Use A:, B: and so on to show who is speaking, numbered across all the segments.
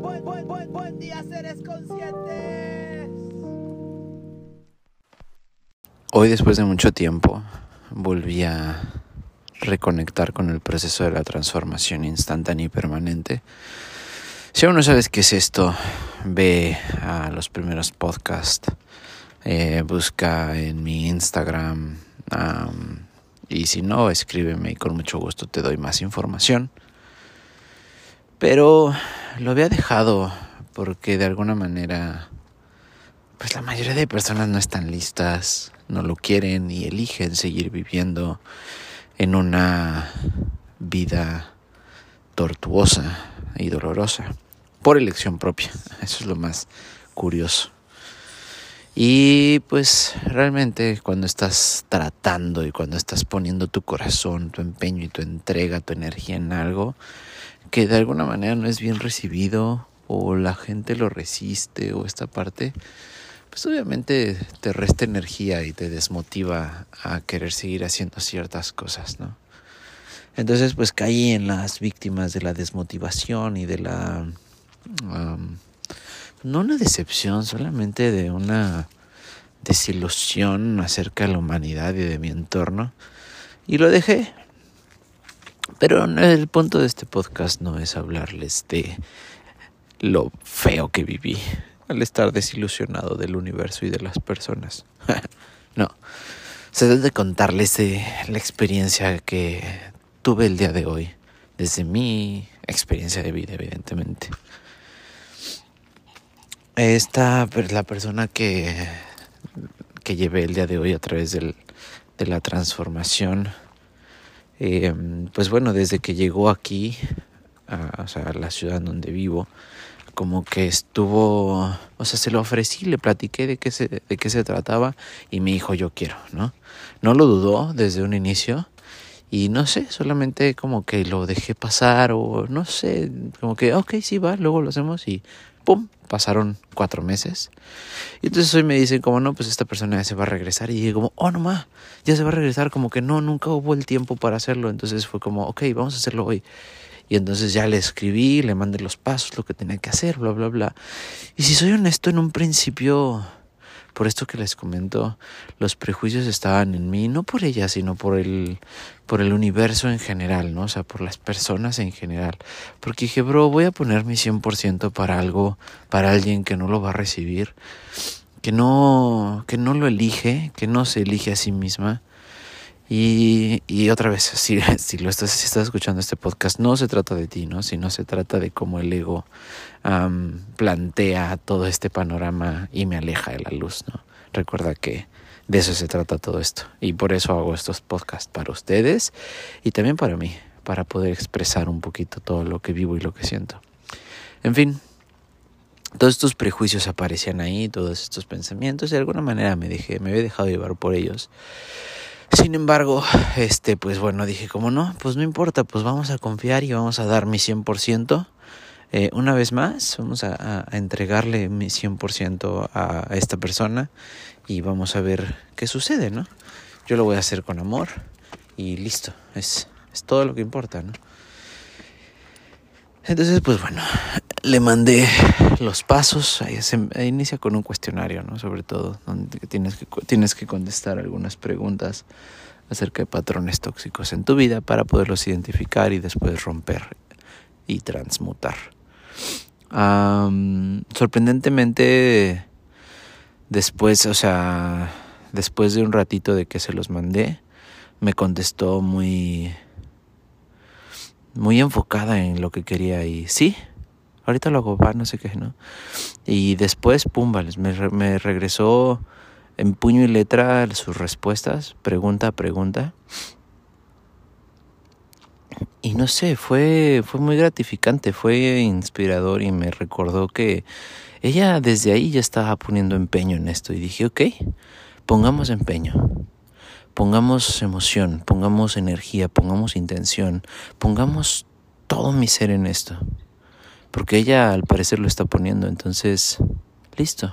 A: Buen, buen, buen, día, seres conscientes.
B: Hoy después de mucho tiempo volví a reconectar con el proceso de la transformación instantánea y permanente. Si aún no sabes qué es esto, ve a los primeros podcasts, eh, busca en mi Instagram y si no, escríbeme y con mucho gusto te doy más información. Pero lo había dejado porque de alguna manera, pues la mayoría de personas no están listas no lo quieren y eligen seguir viviendo en una vida tortuosa y dolorosa por elección propia. Eso es lo más curioso. Y pues realmente cuando estás tratando y cuando estás poniendo tu corazón, tu empeño y tu entrega, tu energía en algo que de alguna manera no es bien recibido o la gente lo resiste o esta parte, pues obviamente te resta energía y te desmotiva a querer seguir haciendo ciertas cosas, ¿no? Entonces pues caí en las víctimas de la desmotivación y de la... no una decepción, solamente de una desilusión acerca de la humanidad y de mi entorno. Y lo dejé. Pero el punto de este podcast no es hablarles de lo feo que viví al estar desilusionado del universo y de las personas. no, se debe de contarles la experiencia que tuve el día de hoy, desde mi experiencia de vida, evidentemente. Esta, la persona que, que llevé el día de hoy a través de la transformación, eh, pues bueno, desde que llegó aquí, a, o sea, a la ciudad donde vivo, como que estuvo, o sea, se lo ofrecí, le platiqué de qué se, de qué se trataba y me dijo yo quiero, ¿no? No lo dudó desde un inicio y no sé, solamente como que lo dejé pasar o no sé, como que, ok, sí va, luego lo hacemos y ¡pum! Pasaron cuatro meses. Y entonces hoy me dicen como, no, pues esta persona ya se va a regresar. Y como, oh, no más, ya se va a regresar. Como que no, nunca hubo el tiempo para hacerlo. Entonces fue como, ok, vamos a hacerlo hoy. Y entonces ya le escribí, le mandé los pasos, lo que tenía que hacer, bla, bla, bla. Y si soy honesto, en un principio, por esto que les comento, los prejuicios estaban en mí, no por ella, sino por el, por el universo en general, ¿no? O sea, por las personas en general. Porque dije, bro, voy a poner mi 100% para algo, para alguien que no lo va a recibir, que no, que no lo elige, que no se elige a sí misma y, y otra vez, si, lo estás, escuchando este podcast, no se trata de ti, ¿no? Sino se trata de cómo el ego plantea todo este panorama y me aleja de la luz, ¿no? Recuerda que de eso se trata todo esto. Y por eso hago estos podcasts para ustedes y también para mí, para poder expresar un poquito todo lo que vivo y lo que siento. En fin, todos estos prejuicios aparecían ahí, todos estos pensamientos, de alguna manera me dejé, me había dejado llevar por ellos. Sin embargo, este, pues bueno, dije, como no, pues no importa, pues vamos a confiar y vamos a dar mi 100%. Eh, una vez más, vamos a, entregarle mi 100% a, a esta persona y vamos a ver qué sucede, ¿no? Yo lo voy a hacer con amor y listo, es, es todo lo que importa, ¿no? Entonces, pues bueno, le mandé los pasos, ahí se inicia con un cuestionario, ¿no? Sobre todo, donde tienes que, tienes que contestar algunas preguntas acerca de patrones tóxicos en tu vida para poderlos identificar y después romper y transmutar. sorprendentemente, después, o sea, después de un ratito de que se los mandé, me contestó muy muy enfocada en lo que quería y sí, ahorita lo hago, va, no sé qué, ¿no? Y después, pum, me, me regresó en puño y letra sus respuestas, pregunta a pregunta. y no sé, fue, fue muy gratificante, fue inspirador y me recordó que ella desde ahí ya estaba poniendo empeño en esto y dije, ok, pongamos empeño, pongamos emoción, pongamos energía, pongamos intención, pongamos todo mi ser en esto. Porque ella al parecer lo está poniendo, entonces, listo.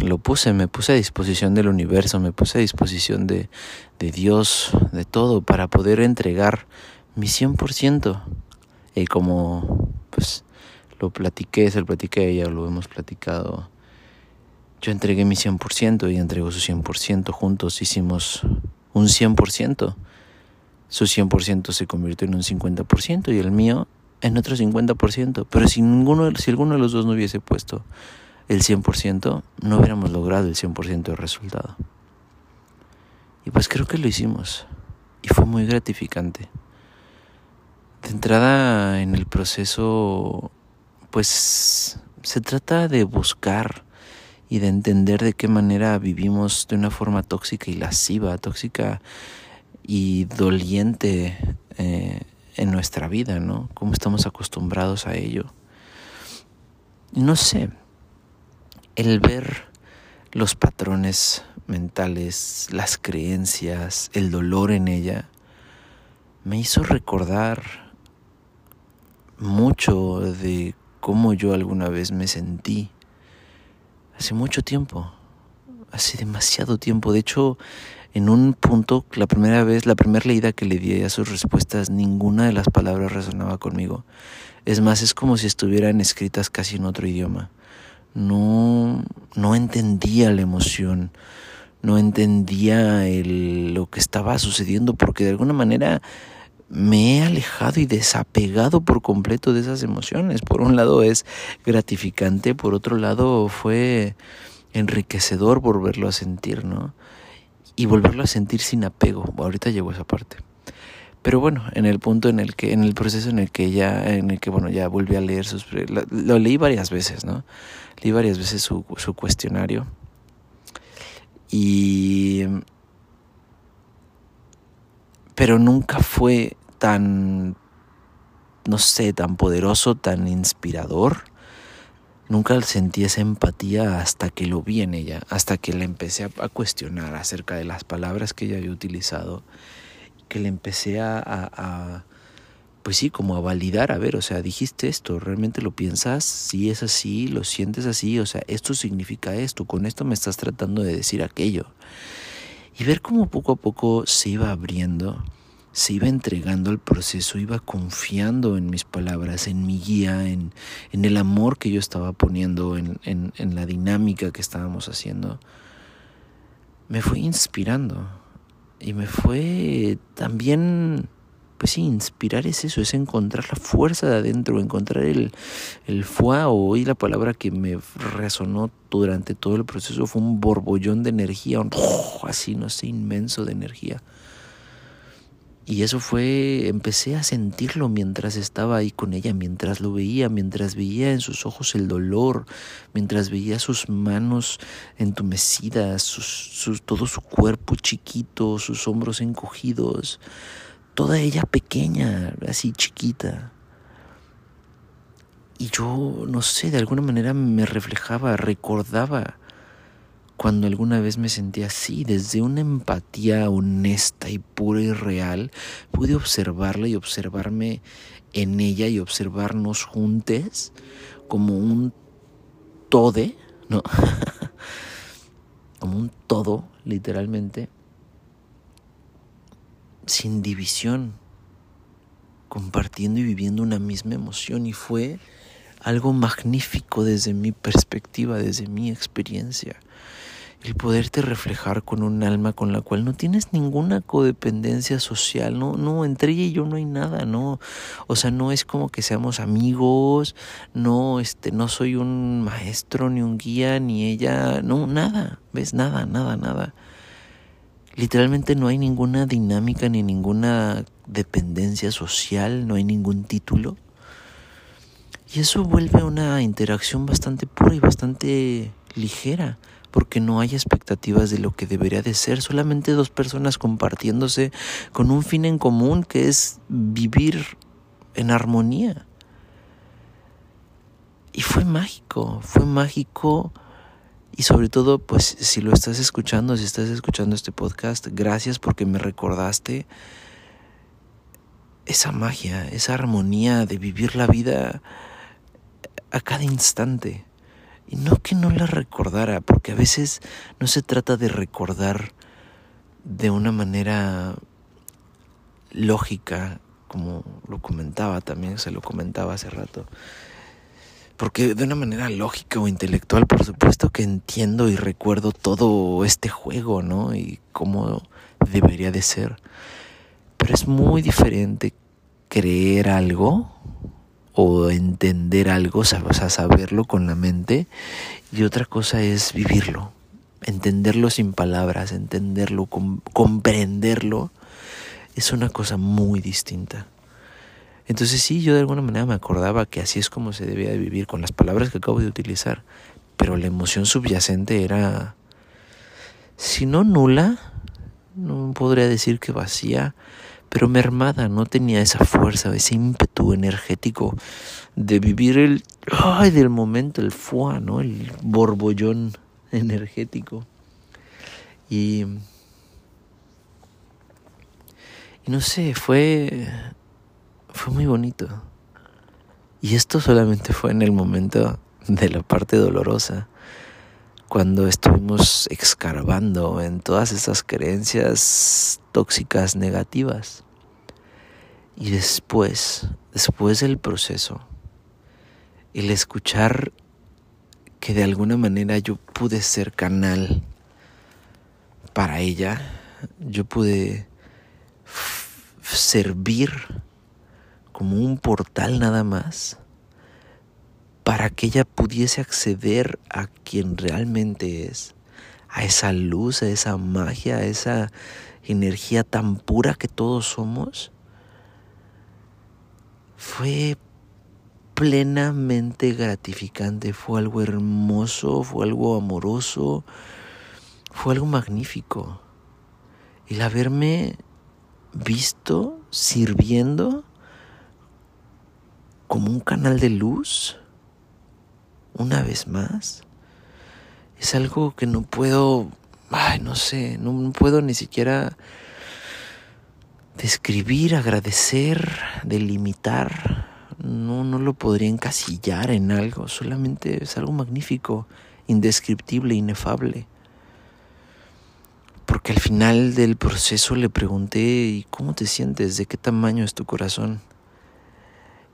B: Lo puse, me puse a disposición del universo, me puse a disposición de, de Dios, de todo, para poder entregar mi 100%. Y como pues lo platiqué, se lo platiqué a ella, lo hemos platicado. Yo entregué mi 100% y entregó su 100%. Juntos hicimos un 100%. Su 100% se convirtió en un 50% y el mío en otro 50%. Pero si, ninguno, si alguno de los dos no hubiese puesto el 100%, no hubiéramos logrado el 100% de resultado. Y pues creo que lo hicimos. Y fue muy gratificante. De entrada en el proceso, pues se trata de buscar y de entender de qué manera vivimos de una forma tóxica y lasciva, tóxica y doliente eh, en nuestra vida, ¿no? Cómo estamos acostumbrados a ello. No sé, el ver los patrones mentales, las creencias, el dolor en ella, me hizo recordar mucho de cómo yo alguna vez me sentí hace mucho tiempo, hace demasiado tiempo. De hecho, en un punto, la primera vez, la primera leída que le di a sus respuestas, ninguna de las palabras resonaba conmigo. Es más, es como si estuvieran escritas casi en otro idioma. No, no entendía la emoción, no entendía lo que estaba sucediendo, porque de alguna manera me he alejado y desapegado por completo de esas emociones. Por un lado es gratificante, por otro lado fue enriquecedor volverlo a sentir, ¿no? Y volverlo a sentir sin apego. Ahorita llegó esa parte. Pero bueno, en el punto en el que, en el proceso en el que ya, en el que bueno, ya volví a leer sus, lo, leí varias veces, ¿no? Leí varias veces su, su cuestionario. Y pero nunca fue tan, no sé, tan poderoso, tan inspirador. Nunca sentí esa empatía hasta que lo vi en ella, hasta que le empecé a, cuestionar acerca de las palabras que ella había utilizado, que le empecé a, a, pues sí, como a validar, a ver, o sea, dijiste esto, ¿realmente lo piensas? Si es así, lo sientes así, o sea, esto significa esto, con esto me estás tratando de decir aquello y ver cómo poco a poco se iba abriendo, se iba entregando al proceso, iba confiando en mis palabras, en mi guía, en, en el amor que yo estaba poniendo, en, en, en la dinámica que estábamos haciendo, me fue inspirando y me fue también pues sí, inspirar es eso, es encontrar la fuerza de adentro, encontrar el, el fuá, hoy la palabra que me resonó durante todo el proceso fue un borbollón de energía, un así, no sé, inmenso de energía. Y eso fue, empecé a sentirlo mientras estaba ahí con ella, mientras lo veía, mientras veía en sus ojos el dolor, mientras veía sus manos entumecidas, sus, todo su cuerpo chiquito, sus hombros encogidos toda ella pequeña, así chiquita. Y yo, no sé, de alguna manera me reflejaba, recordaba cuando alguna vez me sentí así, desde una empatía honesta y pura y real, pude observarla y observarme en ella y observarnos juntos como un tode, ¿no? como un todo, literalmente, sin división, compartiendo y viviendo una misma emoción y fue algo magnífico desde mi perspectiva, desde mi experiencia. El poderte reflejar con un alma con la cual no tienes ninguna codependencia social, no, no, entre ella y yo no hay nada, no, o sea, no es como que seamos amigos, no, este, no soy un maestro, ni un guía, ni ella, no, nada, ves, nada, nada, nada. Literalmente no hay ninguna dinámica ni ninguna dependencia social, no hay ningún título. Y eso vuelve una interacción bastante pura y bastante ligera, porque no hay expectativas de lo que debería de ser, solamente dos personas compartiéndose con un fin en común que es vivir en armonía. Y fue mágico, fue mágico y sobre todo, pues si lo estás escuchando, si estás escuchando este podcast, gracias porque me recordaste esa magia, esa armonía de vivir la vida a cada instante. Y no que no la recordara, porque a veces no se trata de recordar de una manera lógica, como lo comentaba también, se lo comentaba hace rato. Porque de una manera lógica o intelectual, por supuesto que entiendo y recuerdo todo este juego, ¿no? Y cómo debería de ser. Pero es muy diferente creer algo o entender algo, o sea, saberlo con la mente, y otra cosa es vivirlo, entenderlo sin palabras, entenderlo, comprenderlo, es una cosa muy distinta. Entonces sí, yo de alguna manera me acordaba que así es como se debía de vivir con las palabras que acabo de utilizar, pero la emoción subyacente era, si no nula, no podría decir que vacía, pero mermada, no tenía esa fuerza, ese ímpetu energético de vivir el, ay, del momento, el fuá, ¿no? El borbollón energético. Y, y no sé, fue fue muy bonito. Y esto solamente fue en el momento de la parte dolorosa, cuando estuvimos excavando en todas esas creencias tóxicas negativas. Y después, después del proceso, el escuchar que de alguna manera yo pude ser canal para ella, yo pude servir como un portal nada más para que ella pudiese acceder a quien realmente es, a esa luz, a esa magia, a esa energía tan pura que todos somos, fue plenamente gratificante, fue algo hermoso, fue algo amoroso, fue algo magnífico. El haberme visto sirviendo como un canal de luz, una vez más, es algo que no puedo, ay, no sé, no puedo ni siquiera describir, agradecer, delimitar. No, no lo podría encasillar en algo, solamente es algo magnífico, indescriptible, inefable. Porque al final del proceso le pregunté, ¿y cómo te sientes? ¿De qué tamaño es tu corazón?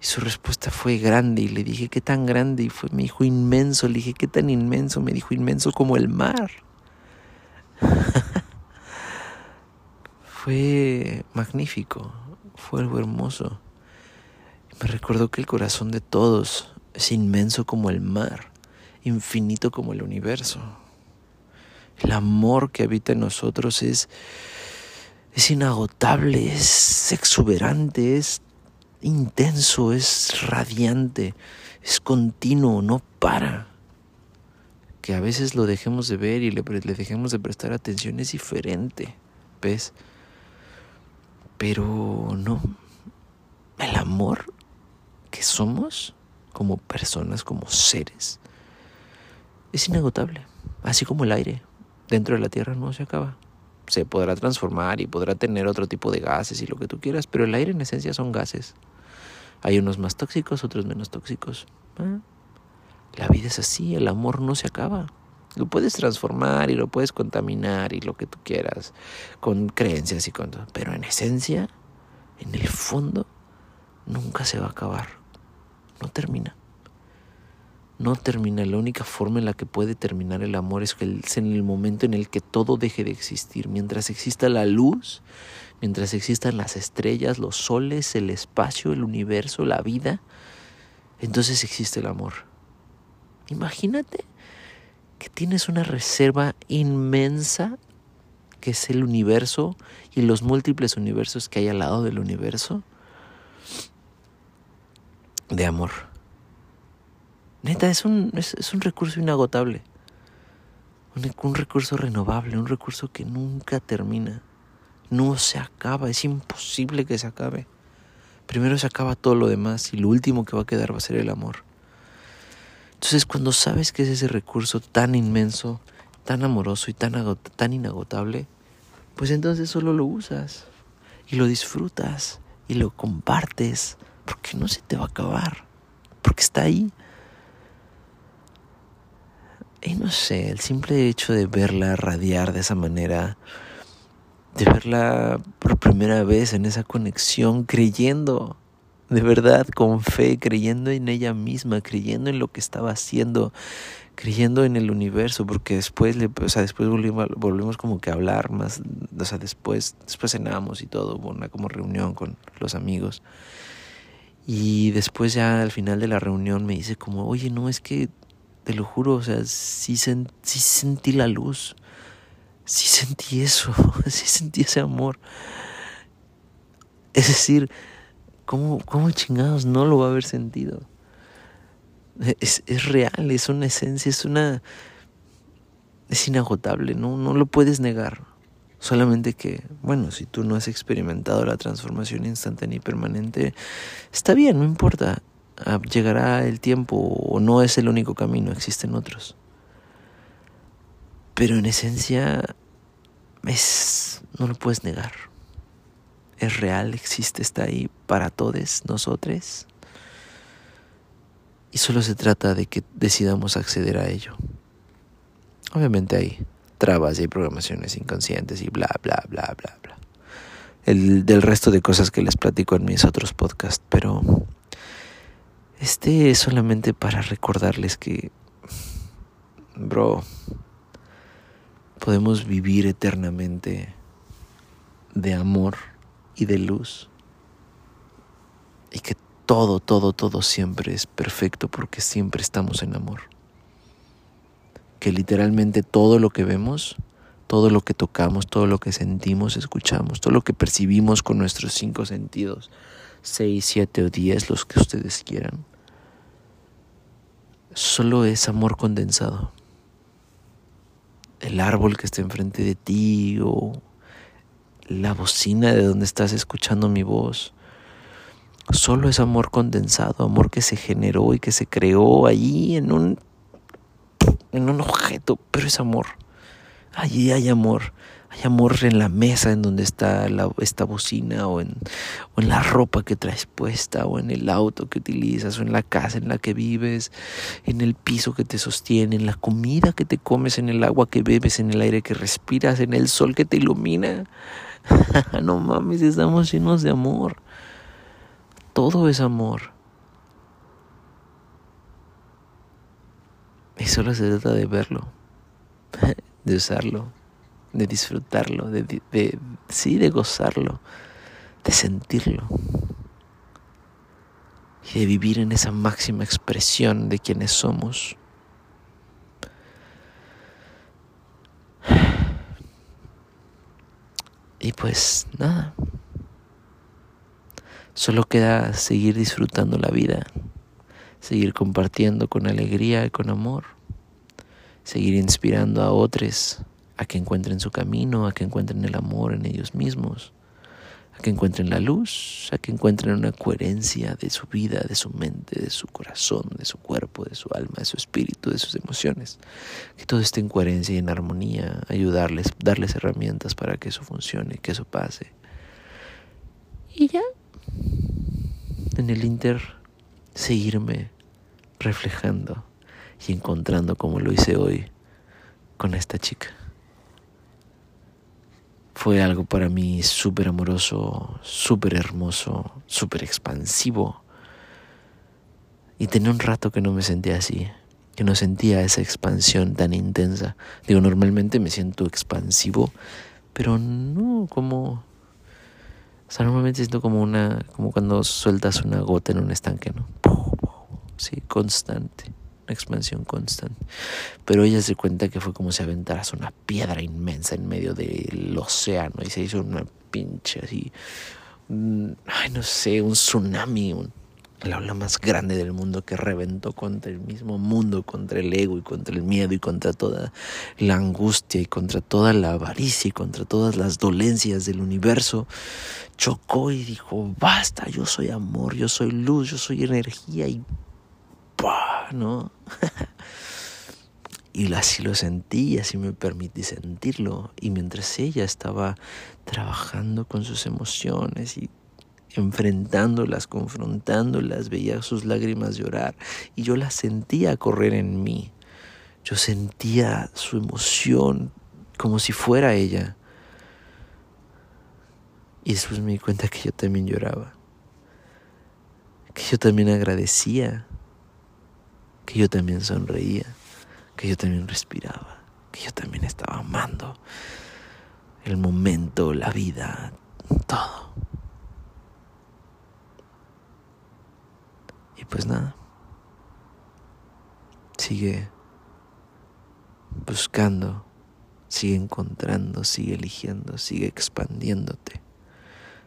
B: Y su respuesta fue grande y le dije, ¿qué tan grande? Y fue, me dijo, inmenso. Le dije, ¿qué tan inmenso? Me dijo, inmenso como el mar. fue magnífico, fue algo hermoso. Me recordó que el corazón de todos es inmenso como el mar, infinito como el universo. El amor que habita en nosotros es, es inagotable, es exuberante, es intenso, es radiante, es continuo, no para. Que a veces lo dejemos de ver y le, le dejemos de prestar atención es diferente, ¿ves? Pero no, el amor que somos como personas, como seres, es inagotable, así como el aire dentro de la tierra no se acaba se podrá transformar y podrá tener otro tipo de gases y lo que tú quieras, pero el aire en esencia son gases. Hay unos más tóxicos, otros menos tóxicos. Ah, la vida es así, el amor no se acaba. Lo puedes transformar y lo puedes contaminar y lo que tú quieras, con creencias y con todo. Pero en esencia, en el fondo, nunca se va a acabar. No termina no termina. La única forma en la que puede terminar el amor es, en el momento en el que todo deje de existir. Mientras exista la luz, mientras existan las estrellas, los soles, el espacio, el universo, la vida, entonces existe el amor. Imagínate que tienes una reserva inmensa que es el universo y los múltiples universos que hay al lado del universo de amor. Neta, es un, es, un recurso inagotable. un, un recurso renovable, un recurso que nunca termina, no se acaba, es imposible que se acabe. Primero se acaba todo lo demás y lo último que va a quedar va a ser el amor. Entonces cuando sabes que es ese recurso tan inmenso, tan amoroso y tan, tan inagotable, pues entonces solo lo usas y lo disfrutas y lo compartes porque no se te va a acabar, porque está ahí. Y no sé, el simple hecho de verla radiar de esa manera, de verla por primera vez en esa conexión, creyendo, de verdad, con fe, creyendo en ella misma, creyendo en lo que estaba haciendo, creyendo en el universo, porque después, le, o sea, después volvimos, como que a hablar más, o sea, después, después cenamos y todo, hubo una como reunión con los amigos. Y después ya al final de la reunión me dice como, oye, no, es que te lo juro, o sea, sí, sentí la luz, sí sentí eso, sí sentí ese amor. Es decir, ¿Cómo, ¿Cómo chingados no lo va a haber sentido? Es, es, real, es una esencia, es una... es inagotable, ¿no? no lo puedes negar. Solamente que, bueno, si tú no has experimentado la transformación instantánea y permanente, está bien, no importa. Llegará el tiempo o no es el único camino, existen otros. Pero en esencia es no lo puedes negar es real, existe, está ahí para todos nosotros. Y solo se trata de que decidamos acceder a ello. Obviamente hay trabas y hay programaciones inconscientes y bla, bla, bla, bla, bla. El, del resto de cosas que les platico en mis otros podcasts, pero este es solamente para recordarles que, bro, podemos vivir eternamente de amor y de luz. Y que todo, todo, todo siempre es perfecto porque siempre estamos en amor. Que literalmente todo lo que vemos, todo lo que tocamos, todo lo que sentimos, escuchamos, todo lo que percibimos con nuestros cinco sentidos, seis, siete o diez, los que ustedes quieran, solo es amor condensado. El árbol que está enfrente de ti o la bocina de donde estás escuchando mi voz. Solo es amor condensado, amor que se generó y que se creó allí en un, en un objeto, pero es amor. Allí hay amor. Hay amor en la mesa en donde está esta bocina o en, o en la ropa que traes puesta o en el auto que utilizas o en la casa en la que vives, en el piso que te sostiene, en la comida que te comes, en el agua que bebes, en el aire que respiras, en el sol que te ilumina. no mames, estamos llenos de amor. Todo es amor. Y solo se trata de verlo, de usarlo, de disfrutarlo, de, de, sí, de gozarlo, de sentirlo y de vivir en esa máxima expresión de quienes somos. Y pues nada. Solo queda seguir disfrutando la vida, seguir compartiendo con alegría y con amor, seguir inspirando a otros a que encuentren su camino, a que encuentren el amor en ellos mismos a que encuentren la luz, a que encuentren una coherencia de su vida, de su mente, de su corazón, de su cuerpo, de su alma, de su espíritu, de sus emociones. Que todo esté en coherencia y en armonía, ayudarles, darles herramientas para que eso funcione, que eso pase. Y ya, en el Inter, seguirme reflejando y encontrando como lo hice hoy con esta chica fue algo para mí súper amoroso, súper hermoso, súper expansivo. Y tenía un rato que no me sentía así, que no sentía esa expansión tan intensa. Digo, normalmente me siento expansivo, pero no como... O sea, normalmente siento como una... como cuando sueltas una gota en un estanque, ¿no? Sí, constante expansión constante. Pero ella se cuenta que fue como si aventaras una piedra inmensa en medio del océano y se hizo una pinche así, ay no sé, un tsunami la ola más grande del mundo que reventó contra el mismo mundo, contra el ego y contra el miedo y contra toda la angustia y contra toda la avaricia y contra todas las dolencias del universo, chocó y dijo, basta, yo soy amor, yo soy luz, yo soy energía y. ¿no? y así lo sentí, así me permití sentirlo. Y mientras ella estaba trabajando con sus emociones y enfrentándolas, confrontándolas, veía sus lágrimas llorar y yo las sentía correr en mí. Yo sentía su emoción como si fuera ella. Y después me di cuenta que yo también lloraba, que yo también agradecía, que yo también sonreía, que yo también respiraba, que yo también estaba amando el momento, la vida, todo. pues nada, sigue buscando, sigue encontrando, sigue eligiendo, sigue expandiéndote,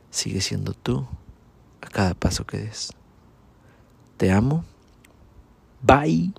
B: sigue siendo tú a cada paso que des. Te amo. Bye.